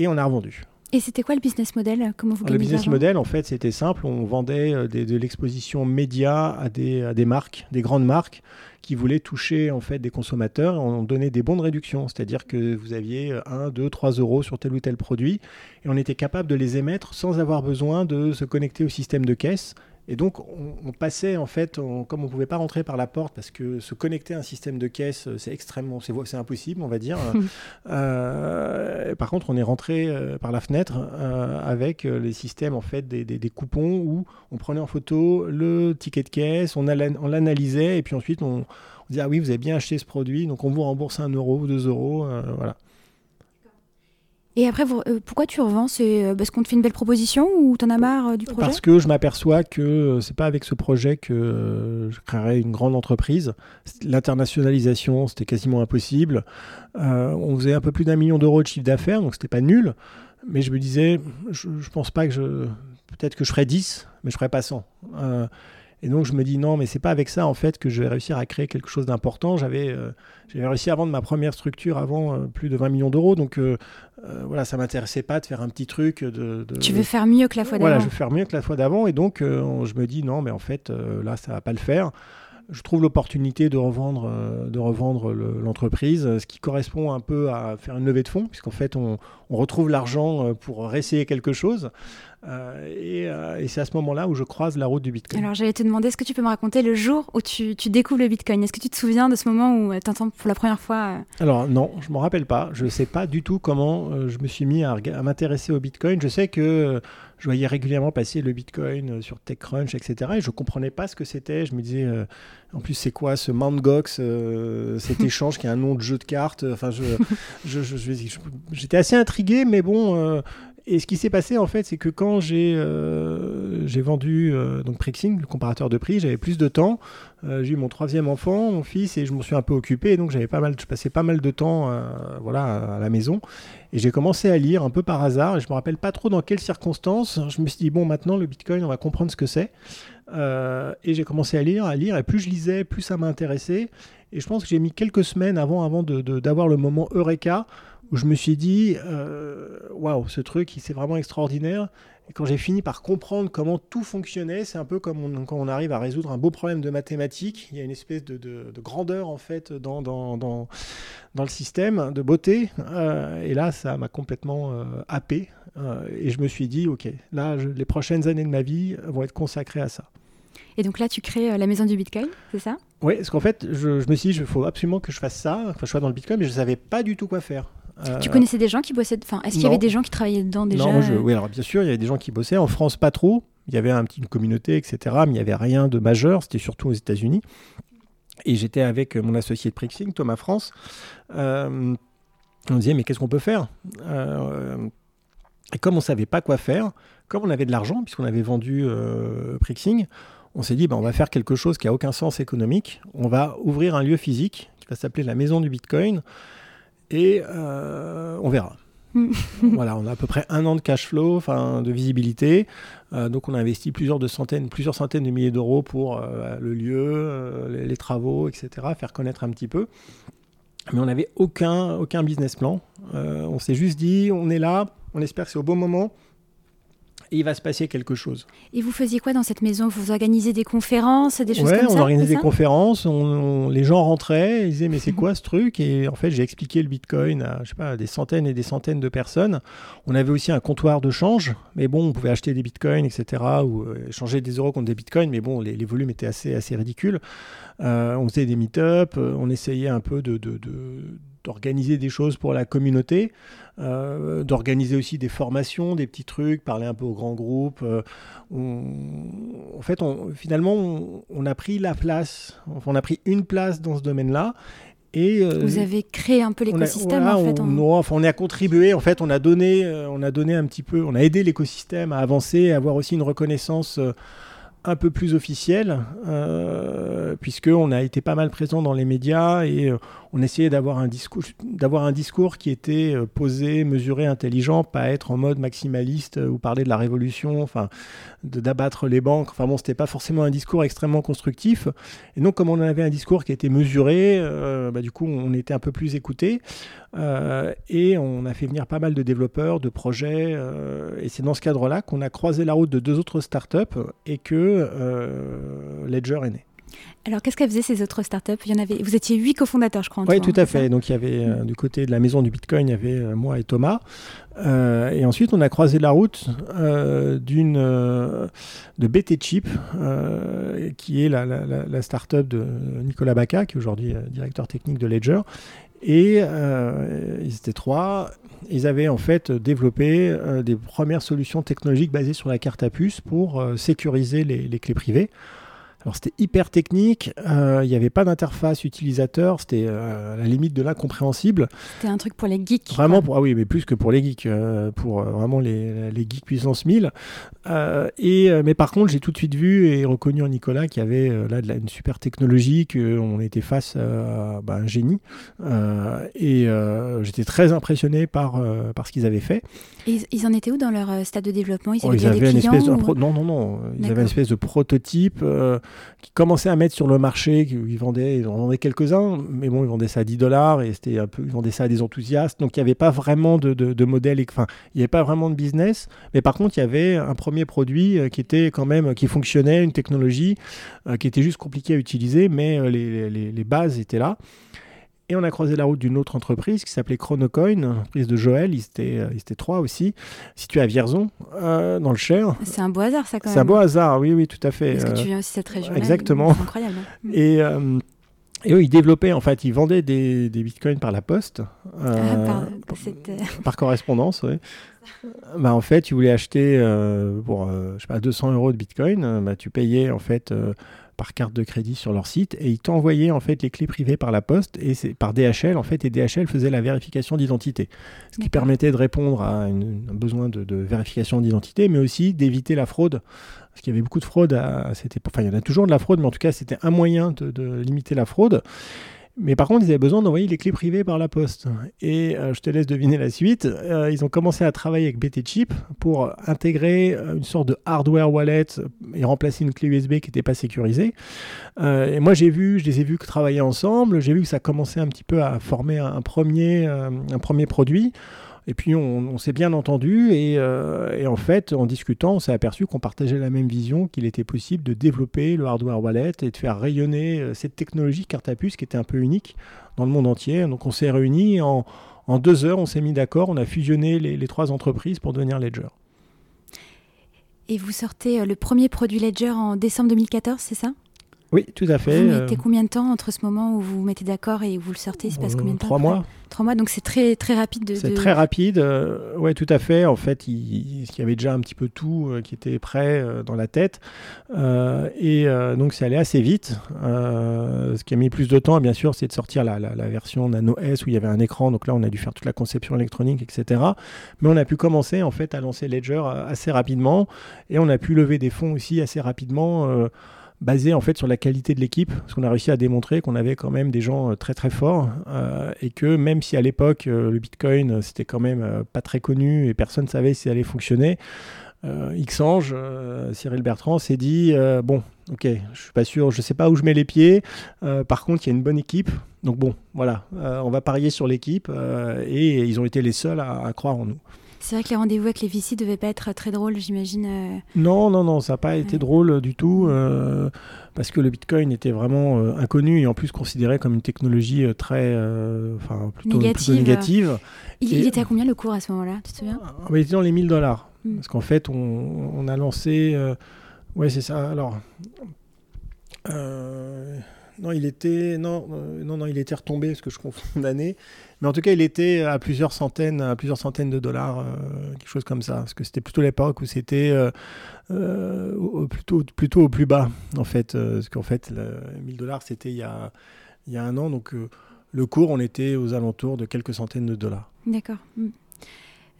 et on a revendu. Et c'était quoi le business model Comment vous Le business model, en fait, c'était simple. On vendait de l'exposition média à des, à des marques, des grandes marques qui voulaient toucher en fait des consommateurs. On donnait des bons de réduction, c'est-à-dire que vous aviez 1, 2, 3 euros sur tel ou tel produit et on était capable de les émettre sans avoir besoin de se connecter au système de caisse. Et donc, on, passait, en fait, comme on ne pouvait pas rentrer par la porte, parce que se connecter à un système de caisse, c'est extrêmement, c'est impossible, on va dire. *laughs* euh, par contre, on est rentré euh, par la fenêtre euh, avec euh, les systèmes, en fait, des, des, coupons où on prenait en photo le ticket de caisse, on, on l'analysait, et puis ensuite, on, on disait, ah oui, vous avez bien acheté ce produit, donc on vous rembourse un euro ou deux euros, voilà. Et après, euh, pourquoi tu revends C'est euh, parce qu'on te fait une belle proposition ou t'en as marre euh, du projet Parce que je m'aperçois que c'est pas avec ce projet que je créerai une grande entreprise. L'internationalisation, c'était quasiment impossible. on faisait un peu plus d'un million d'euros de chiffre d'affaires, donc c'était pas nul. Mais je me disais, je, je pense pas que je. Peut-être que je ferais 10, mais je ferais pas 100. Et donc je me dis non, mais c'est pas avec ça en fait que je vais réussir à créer quelque chose d'important. J'avais euh, réussi à vendre ma première structure avant euh, plus de 20 millions d'euros, donc euh, voilà, ça m'intéressait pas de faire un petit truc. De, Tu veux faire mieux que la fois d'avant. Voilà, je veux faire mieux que la fois d'avant, et donc je me dis non, mais en fait là ça va pas le faire. Je trouve l'opportunité de revendre, de revendre l'entreprise, ce qui correspond un peu à faire une levée de fonds, puisqu'en fait, on, on retrouve l'argent pour réessayer quelque chose. Euh, euh, et, c'est à ce moment-là où je croise la route du Bitcoin. Alors j'allais te demander, est-ce que tu peux me raconter le jour où tu, découvres le Bitcoin? Est-ce que tu te souviens de ce moment où tu entends pour la première fois euh, Alors non, je ne m'en rappelle pas. Je ne sais pas du tout comment je me suis mis à, m'intéresser au Bitcoin. Je sais que je voyais régulièrement passer le Bitcoin sur TechCrunch, etc. Et je ne comprenais pas ce que c'était. Je me disais, en plus, c'est quoi ce Mt. Gox, cet *laughs* échange qui est un nom de jeu de cartes Enfin, j'étais assez intrigué, mais bon et ce qui s'est passé en fait, c'est que quand j'ai euh, vendu euh, donc Prixing, le comparateur de prix, j'avais plus de temps. Euh, j'ai eu mon troisième enfant, mon fils, et je m'en suis un peu occupé. Donc j'avais pas mal, je passais pas mal de temps, voilà, à la maison. Et j'ai commencé à lire un peu par hasard. Et je me rappelle pas trop dans quelles circonstances. Je me suis dit bon, maintenant le Bitcoin, on va comprendre ce que c'est. et j'ai commencé à lire, à lire. Et plus je lisais, plus ça m'intéressait. Et je pense que j'ai mis quelques semaines avant, avant d'avoir le moment Eureka où je me suis dit, euh, waouh, ce truc, c'est vraiment extraordinaire. Et quand j'ai fini par comprendre comment tout fonctionnait, c'est un peu comme quand on arrive à résoudre un beau problème de mathématiques. Il y a une espèce de, grandeur en fait dans, dans, dans, dans, le système, de beauté. Euh, et là, ça m'a complètement euh, happé. et je me suis dit, ok, là, les prochaines années de ma vie vont être consacrées à ça. Et donc là, tu crées la maison du Bitcoin, c'est ça? Oui, parce qu'en fait, je, je, me suis dit, il faut absolument que je fasse ça, que je sois dans le Bitcoin, mais je ne savais pas du tout quoi faire. Tu connaissais des gens qui bossaient Enfin, est-ce qu'il y avait des gens qui travaillaient dedans déjà Non, oui, alors bien sûr, il y avait des gens qui bossaient. En France, pas trop. Il y avait un petit, une communauté, etc. Mais il n'y avait rien de majeur. C'était surtout aux États-Unis. Et j'étais avec mon associé de Prixing, Thomas France. Euh, on disait, mais qu'est-ce qu'on peut faire? Euh, Et comme on ne savait pas quoi faire, comme on avait de l'argent, puisqu'on avait vendu euh, Prixing, on s'est dit, bah, on va faire quelque chose qui n'a aucun sens économique. On va ouvrir un lieu physique qui va s'appeler la Maison du Bitcoin et euh, on verra. *laughs* voilà, on a à peu près un an de cash flow, enfin de visibilité. Euh, donc on a investi plusieurs, de centaines, plusieurs centaines de milliers d'euros pour euh, le lieu, les, travaux, etc. Faire connaître un petit peu. Mais on n'avait aucun, aucun business plan. on s'est juste dit, on est là, on espère que c'est au bon moment et il va se passer quelque chose. Et vous faisiez quoi dans cette maison? Vous organisez des conférences, des choses comme ça on organisait des conférences, les gens rentraient, ils disaient mais c'est quoi ce truc? Et en fait j'ai expliqué le Bitcoin à, je sais pas, des centaines et des centaines de personnes. On avait aussi un comptoir de change, mais bon, on pouvait acheter des Bitcoins, etc. ou euh, échanger des euros contre des Bitcoins, mais bon, les, volumes étaient assez, assez ridicules. Euh, on faisait des meet-up, euh, on essayait un peu de, de, de d'organiser des choses pour la communauté, euh, d'organiser aussi des formations, des petits trucs, parler un peu aux grands groupes. Euh, en fait, on, finalement, on, a pris la place, on a pris une place dans ce domaine-là. Et, euh, Vous avez créé un peu l'écosystème en fait. On, enfin, on a contribué, en fait, on a donné, on a donné un petit peu, on a aidé l'écosystème à avancer, à avoir aussi une reconnaissance un peu plus officielle, euh, puisqu'on a été pas mal présent dans les médias et on essayait d'avoir un discours, d'avoir un discours qui était euh, posé, mesuré, intelligent, pas être en mode maximaliste euh, ou parler de la révolution, enfin, d'abattre les banques. Enfin bon, c'était pas forcément un discours extrêmement constructif. Et donc, comme on avait un discours qui était mesuré, euh, bah, du coup, on était un peu plus écouté. et on a fait venir pas mal de développeurs, de projets. et c'est dans ce cadre-là qu'on a croisé la route de deux autres startups et que Ledger est né. Alors, qu'est-ce qu'elles faisaient ces autres startups? Il y en avait... Vous étiez huit cofondateurs, je crois. Oui, tout à fait. Donc, il y avait euh, du côté de la maison du Bitcoin, il y avait euh, moi et Thomas. Euh, et ensuite, on a croisé la route d'une de BT Chip, qui est la, la, la, startup de Nicolas Baca, qui est aujourd'hui directeur technique de Ledger. Et ils étaient trois. Ils avaient en fait développé des premières solutions technologiques basées sur la carte à puce pour sécuriser les, les clés privées. Alors c'était hyper technique, euh, il n'y avait pas d'interface utilisateur, c'était euh, à la limite de l'incompréhensible. C'était un truc pour les geeks. Vraiment, pour, ah oui, mais plus que pour les geeks, euh, pour vraiment les, les, geeks puissance 1000. et, mais par contre, j'ai tout de suite vu et reconnu en Nicolas qu'il y avait là de une super technologie, qu'on était face à bah, un génie. et j'étais très impressionné par, par ce qu'ils avaient fait. Et ils en étaient où dans leur stade de développement? Ils avaient, oh, une espèce de Non, non, non. Ils avaient une espèce de prototype. qui commençaient à mettre sur le marché, ils vendaient, ils en vendaient quelques-uns, mais bon, ils vendaient ça à 10 dollars et c'était un peu, ils vendaient ça à des enthousiastes. Donc il n'y avait pas vraiment de, de, modèle, enfin, il n'y avait pas vraiment de business. Mais par contre, il y avait un premier produit euh, qui était quand même, qui fonctionnait, une technologie euh, qui était juste compliquée à utiliser, mais euh, les, les, les bases étaient là. Et on a croisé la route d'une autre entreprise qui s'appelait Chronocoin, entreprise de Joël, ils étaient, ils étaient trois aussi, située à Vierzon, dans le Cher. C'est un beau hasard ça quand même. C'est un beau hasard, oui, oui, tout à fait. Parce que tu viens aussi de cette région. Exactement. C'est incroyable. Hein. *laughs* Et, et eux, ils développaient, en fait, ils vendaient des, des bitcoins par la poste. Euh, ah, par, *laughs* par, correspondance, oui. bah, en fait, tu voulais acheter euh, pour, euh, je sais pas, 200 euros de bitcoin, bah, tu payais, en fait, par carte de crédit sur leur site et ils t'envoyaient en fait les clés privées par la poste et c'est par DHL en fait et DHL faisait la vérification d'identité. Ce qui permettait de répondre à un besoin de, vérification d'identité mais aussi d'éviter la fraude. Parce qu'il y avait beaucoup de fraude à, cette époque. Enfin il y en a toujours de la fraude mais en tout cas c'était un moyen de, de limiter la fraude mais par contre, ils avaient besoin d'envoyer les clés privées par la poste. Et euh, je te laisse deviner la suite. Euh, ils ont commencé à travailler avec BT Chip pour intégrer euh, une sorte de hardware wallet et remplacer une clé USB qui n'était pas sécurisée. et moi, j'ai vu, je les ai vus travailler ensemble. J'ai vu que ça commençait un petit peu à former un premier, un premier produit. Et puis on, s'est bien entendu euh, et, en fait, en discutant, on s'est aperçu qu'on partageait la même vision, qu'il était possible de développer le hardware wallet et de faire rayonner euh, cette technologie carte à puce qui était un peu unique dans le monde entier. Donc on s'est réunis en, deux heures, on s'est mis d'accord, on a fusionné les, trois entreprises pour devenir Ledger. Et vous sortez euh, le premier produit Ledger en décembre 2014, c'est ça? Oui, tout à fait. Vous mettez combien de temps entre ce moment où vous vous mettez d'accord et où vous le sortez Il se passe combien de temps Trois mois. Trois mois, donc c'est très, très rapide. De, c'est très rapide, euh, oui, tout à fait. En fait, il, y avait déjà un petit peu tout euh, qui était prêt euh, dans la tête. et donc, c'est allé assez vite. ce qui a mis plus de temps, bien sûr, c'est de sortir la, la, version Nano S où il y avait un écran. Donc là, on a dû faire toute la conception électronique, etc. Mais on a pu commencer, en fait, à lancer Ledger assez rapidement. Et on a pu lever des fonds aussi assez rapidement basé en fait sur la qualité de l'équipe, parce qu'on a réussi à démontrer qu'on avait quand même des gens euh, très très forts euh, et que même si à l'époque euh, le Bitcoin c'était quand même pas très connu et personne ne savait si ça allait fonctionner, Xange, Cyril Bertrand s'est dit bon, ok, je suis pas sûr, je sais pas où je mets les pieds. par contre, il y a une bonne équipe, donc bon, voilà, on va parier sur l'équipe et ils ont été les seuls à croire en nous. C'est vrai que les rendez-vous avec les VC devaient pas être très drôles, j'imagine. Euh. Non, non, non, ça n'a pas été drôle euh, du tout, euh, parce que le Bitcoin était vraiment inconnu et en plus considéré comme une technologie très, enfin, plutôt négative. Il, était à combien le cours à ce moment-là, tu te souviens? Ah, Il était dans les 1000 dollars, hmm. parce qu'en fait, on, on, a lancé, ouais, c'est ça. Alors. Non, il était non, euh, non, non, il était retombé parce que je confonds. Mais en tout cas, il était à plusieurs centaines, à plusieurs centaines de dollars, euh, quelque chose comme ça. Parce que c'était plutôt l'époque où c'était euh, plutôt, plutôt au plus bas, en fait. parce qu'en fait, 1000 dollars, c'était il y a, il y a un an. Donc, le cours, on était aux alentours de quelques centaines de dollars. D'accord.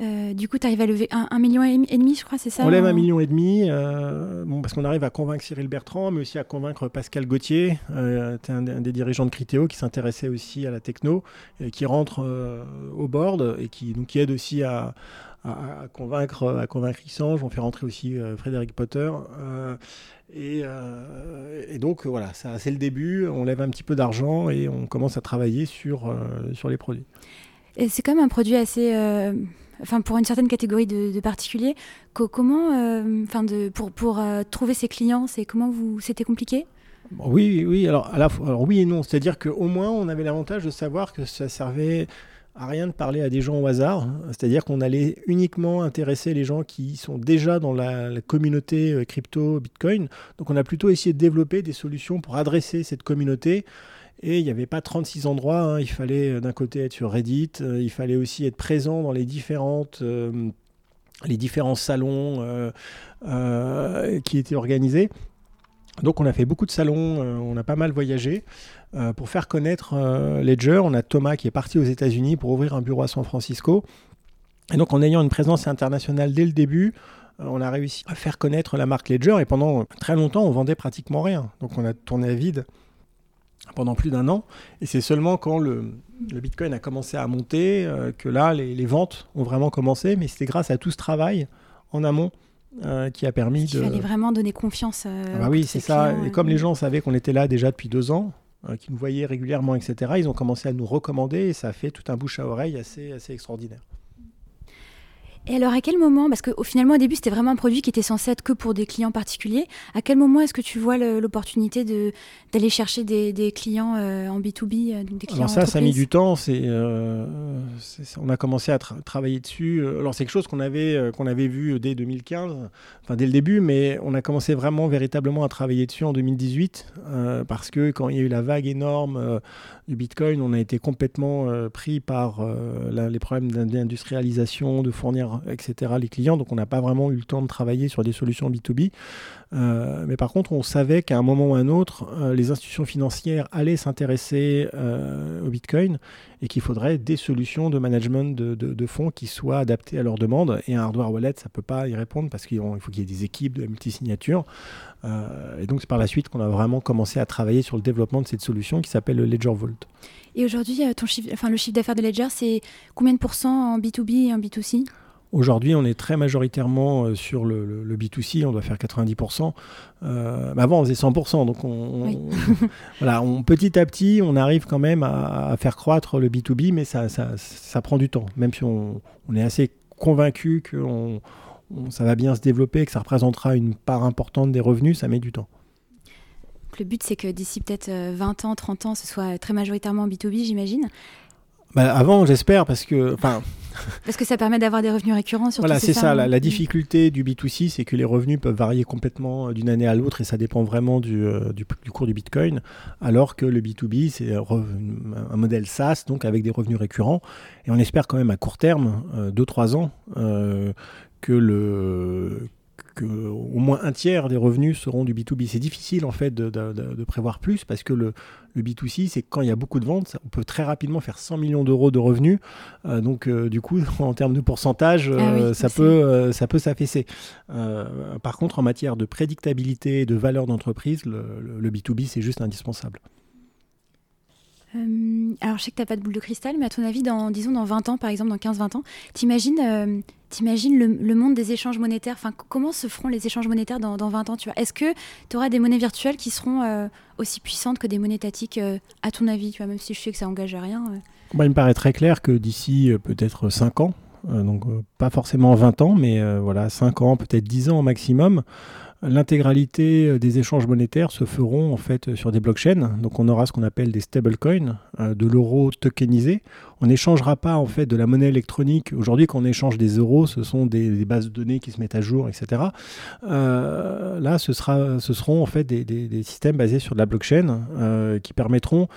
Euh, du coup, tu arrives à lever un, million et demi, je crois, c'est ça On lève un million et demi, euh, bon, parce qu'on arrive à convaincre Cyril Bertrand, mais aussi à convaincre Pascal Gauthier, euh, un, un, des dirigeants de Critéo qui s'intéressait aussi à la techno, et qui rentre au board et qui, donc, aide aussi à, convaincre à convaincre Xange. On fait rentrer aussi Frédéric Potter. Et, et, donc voilà, c'est le début. On lève un petit peu d'argent et on commence à travailler sur, sur les produits. C'est quand même un produit assez enfin pour une certaine catégorie de, particuliers. comment, euh, enfin pour, pour euh, trouver ses clients, c'était compliqué? Oui, oui. Alors, oui et non. C'est-à-dire qu'au moins on avait l'avantage de savoir que ça servait à rien de parler à des gens au hasard. C'est-à-dire qu'on allait uniquement intéresser les gens qui sont déjà dans la, communauté euh, crypto Bitcoin. Donc on a plutôt essayé de développer des solutions pour adresser cette communauté et il n'y avait pas 36 endroits. Hein. Il fallait euh, d'un côté être sur Reddit, euh, il fallait aussi être présent dans les différentes euh, les différents salons qui étaient organisés. Donc on a fait beaucoup de salons, on a pas mal voyagé. pour faire connaître Ledger, on a Thomas qui est parti aux États-Unis pour ouvrir un bureau à San Francisco. Et donc en ayant une présence internationale dès le début, on a réussi à faire connaître la marque Ledger et pendant très longtemps on vendait pratiquement rien. Donc on a tourné à vide pendant plus d'un an. Et c'est seulement quand le, Bitcoin a commencé à monter euh, que là, les, ventes ont vraiment commencé. Mais c'était grâce à tout ce travail en amont qui a permis de. Il fallait vraiment donner confiance. Ah bah oui, c'est ça. Et comme les gens savaient qu'on était là déjà depuis deux ans, qu'ils nous voyaient régulièrement, etc., ils ont commencé à nous recommander et ça a fait tout un bouche à oreille assez, assez extraordinaire. Et alors, à quel moment, parce que finalement au début c'était vraiment un produit qui était censé être que pour des clients particuliers, à quel moment est-ce que tu vois l'opportunité d'aller chercher des, clients euh, en B2B, euh, des clients Alors ça, ça a mis du temps. Euh, on a commencé à travailler dessus. Alors c'est quelque chose qu'on avait, qu'on avait vu dès 2015, enfin dès le début, mais on a commencé vraiment véritablement à travailler dessus en 2018, parce que quand il y a eu la vague énorme du Bitcoin, on a été complètement pris par les problèmes d'industrialisation, de fournir etc., les clients. Donc on n'a pas vraiment eu le temps de travailler sur des solutions B2B. Euh, mais par contre, on savait qu'à un moment ou à un autre, euh, les institutions financières allaient s'intéresser euh, au Bitcoin et qu'il faudrait des solutions de management de, fonds qui soient adaptées à leurs demandes. Et un hardware wallet, ça ne peut pas y répondre parce qu'il faut qu'il y ait des équipes de multisignature. et donc c'est par la suite qu'on a vraiment commencé à travailler sur le développement de cette solution qui s'appelle le Ledger Vault. Et aujourd'hui, ton chiffre, enfin, le chiffre d'affaires de Ledger, c'est combien de pourcents en B2B et en B2C Aujourd'hui, on est très majoritairement euh, sur le, B2C, on doit faire 90%. Euh, avant, on faisait 100%. Donc, on, *laughs* voilà, on, petit à petit, on arrive quand même à, faire croître le B2B, mais ça, ça, prend du temps. Même si on, est assez convaincu que ça va bien se développer, que ça représentera une part importante des revenus, ça met du temps. Le but, c'est que d'ici peut-être 20 euh, ans, 30 ans, ce soit très majoritairement B2B, j'imagine? Bah, avant, j'espère, parce que. Parce que ça permet d'avoir des revenus récurrents. Surtout, voilà, c'est ça. la, mm. difficulté du B2C, c'est que les revenus peuvent varier complètement euh, d'une année à l'autre et ça dépend vraiment du, euh, du, cours du Bitcoin. Alors que le B2B, c'est un modèle SaaS, donc avec des revenus récurrents. Et on espère quand même à court terme, 2-3 euh, ans, que le au moins un tiers des revenus seront du B2B. C'est difficile en fait de, prévoir plus parce que le, B2C, c'est quand il y a beaucoup de ventes, on peut très rapidement faire 100 millions d'euros de revenus. Euh, donc euh, du coup, *laughs* en termes de pourcentage, ah euh, ça, peut, ça peut s'affaisser. par contre, en matière de prédictabilité et de valeur d'entreprise, le, le B2B, c'est juste indispensable. Alors, je sais que tu n'as pas de boule de cristal, mais à ton avis, disons dans 20 ans, par exemple, dans 15-20 ans, t'imagines T'imagines le, monde des échanges monétaires? Enfin, Comment se feront les échanges monétaires dans, dans 20 ans Est-ce que tu auras des monnaies virtuelles qui seront euh, aussi puissantes que des monnaies étatiques, euh, à ton avis tu vois, Même si je sais que ça engage à rien. Bah, il me paraît très clair que d'ici euh, peut-être 5 ans, donc pas forcément 20 ans, mais voilà, 5 ans, peut-être 10 ans au maximum, L'intégralité euh, des échanges monétaires se feront en fait sur des blockchains. Donc on aura ce qu'on appelle des stablecoins, euh, de l'euro tokenisé. On n'échangera pas en fait de la monnaie électronique. Aujourd'hui, quand on échange des euros, ce sont des, bases de données qui se mettent à jour, etc. Euh, là, ce, sera, seront en fait des, des systèmes basés sur de la blockchain qui permettront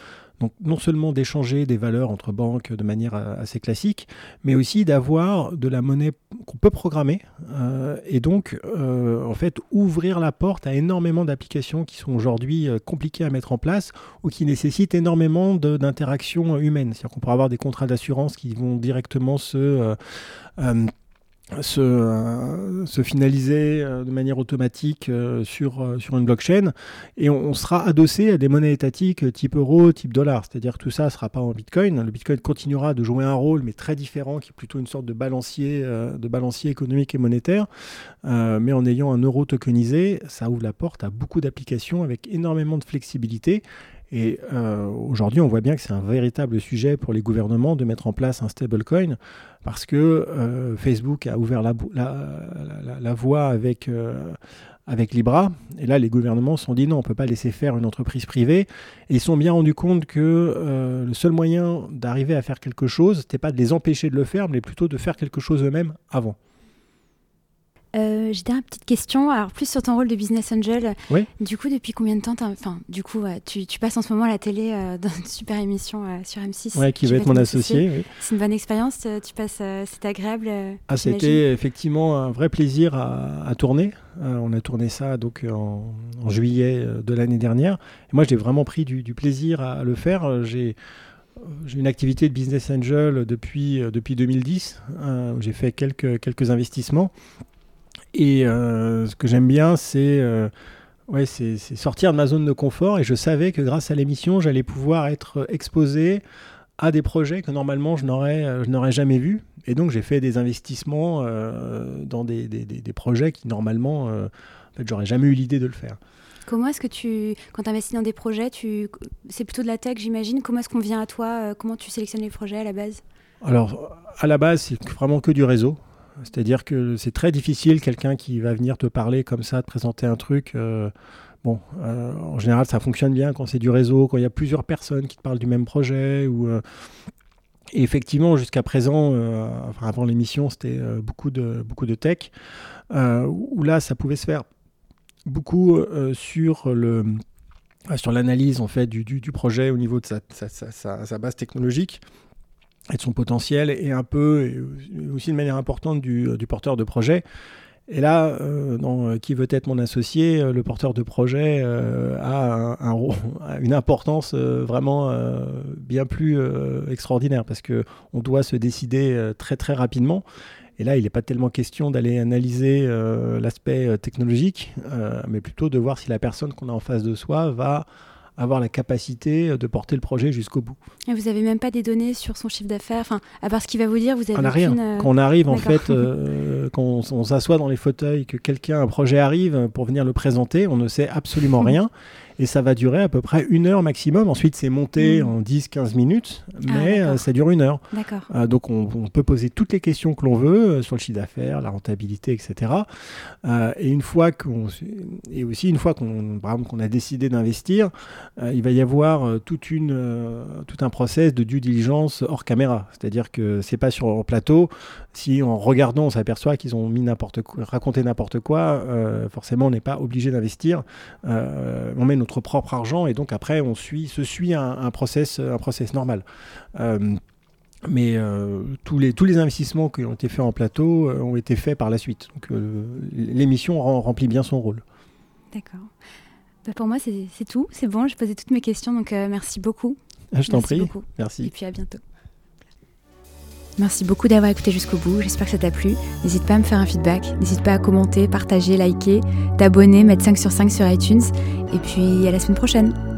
donc non seulement d'échanger des valeurs entre banques de manière assez classique, mais aussi d'avoir de la monnaie qu'on peut programmer euh, et donc euh, en fait ouvrir la porte à énormément d'applications qui sont aujourd'hui euh, compliquées à mettre en place ou qui nécessitent énormément d'interactions humaines. C'est-à-dire qu'on pourrait avoir des contrats d'assurance qui vont directement se se, euh, se, finaliser euh, de manière automatique euh, sur, sur une blockchain et on, sera adossé à des monnaies étatiques type euro, type dollar. C'est-à-dire que tout ça ne sera pas en Bitcoin. Le Bitcoin continuera de jouer un rôle, mais très différent, qui est plutôt une sorte de balancier, de balancier économique et monétaire. mais en ayant un euro tokenisé, ça ouvre la porte à beaucoup d'applications avec énormément de flexibilité. Et aujourd'hui, on voit bien que c'est un véritable sujet pour les gouvernements de mettre en place un stablecoin parce que euh, Facebook a ouvert la, voie avec, euh, avec Libra. Et là, les gouvernements se sont dit non, on ne peut pas laisser faire une entreprise privée. Et ils se sont bien rendus compte que euh, le seul moyen d'arriver à faire quelque chose, ce n'était pas de les empêcher de le faire, mais plutôt de faire quelque chose eux-mêmes avant. Euh, J'ai une petite question, alors plus sur ton rôle de business angel. Oui. Du coup, depuis combien de temps Enfin, du coup, tu, tu, passes en ce moment à la télé euh, *laughs* dans une super émission euh, sur M6. Ouais, qui va être mon associé. C'est une bonne expérience. Tu passes, c'est agréable. ah, c'était effectivement un vrai plaisir à, à tourner. on a tourné ça donc en, juillet de l'année dernière. Et moi, j'ai vraiment pris du, du, plaisir à, le faire. J'ai j'ai une activité de business angel depuis, depuis 2010. j'ai fait quelques, quelques investissements. Et euh, ce que j'aime bien, c'est euh, ouais, sortir de ma zone de confort. Et je savais que grâce à l'émission, j'allais pouvoir être exposé à des projets que normalement je n'aurais, n'aurais jamais vus. Et donc j'ai fait des investissements dans des, des, des, projets qui normalement, en fait, j'aurais jamais eu l'idée de le faire. Comment est-ce que tu, quand tu investis dans des projets, tu, c'est plutôt de la tech, j'imagine. Comment est-ce qu'on vient à toi Comment tu sélectionnes les projets à la base? Alors, à la base, c'est vraiment que du réseau. C'est-à-dire que c'est très difficile, quelqu'un qui va venir te parler comme ça, te présenter un truc. Euh, bon, euh, en général, ça fonctionne bien quand c'est du réseau, quand il y a plusieurs personnes qui te parlent du même projet. Euh, et effectivement, jusqu'à présent, avant l'émission, c'était beaucoup, de, tech, où là, ça pouvait se faire beaucoup sur le sur l'analyse en fait du, projet au niveau de sa base technologique et de son potentiel et un peu, et aussi de manière importante, du, du porteur de projet. Et là, euh, dans euh, Qui veut être mon associé, euh, le porteur de projet a, un, *laughs* une importance vraiment bien plus extraordinaire parce qu'on doit se décider très très rapidement. Et là, il n'est pas tellement question d'aller analyser l'aspect technologique, mais plutôt de voir si la personne qu'on a en face de soi va avoir la capacité de porter le projet jusqu'au bout. Et vous n'avez même pas des données sur son chiffre d'affaires enfin, À part ce qu'il va vous dire, vous avez on rien. Euh, quand on arrive, en fait, euh, quand on, s'assoit dans les fauteuils, que quelqu'un, un projet arrive pour venir le présenter, on ne sait absolument *laughs* rien et ça va durer à peu près une heure maximum. Ensuite, c'est monté hmm. en 10-15 minutes, ah, mais euh, ça dure une heure. Euh, donc, on, peut poser toutes les questions que l'on veut euh, sur le chiffre d'affaires, la rentabilité, etc. et une fois qu'on, et aussi une fois qu'on, qu'on a décidé d'investir, il va y avoir toute une, tout un process de due diligence hors caméra. C'est-à-dire que c'est pas sur le plateau. Si en regardant, on s'aperçoit qu'ils ont mis n'importe quoi, raconté n'importe quoi, forcément, on n'est pas obligé d'investir. on met notre propre argent et donc après on suit, se suit un, process, un process normal. Euh, mais euh, tous, les, tous les investissements qui ont été faits en plateau euh, ont été faits par la suite. Donc l'émission remplit bien son rôle. D'accord. Bah, pour moi, c'est tout. C'est bon, j'ai posé toutes mes questions. Donc merci beaucoup. Je t'en prie. Beaucoup. Merci. Et puis à bientôt. Merci beaucoup d'avoir écouté jusqu'au bout, j'espère que ça t'a plu. N'hésite pas à me faire un feedback, n'hésite pas à commenter, partager, liker, t'abonner, mettre 5 sur 5 sur iTunes. Et puis à la semaine prochaine.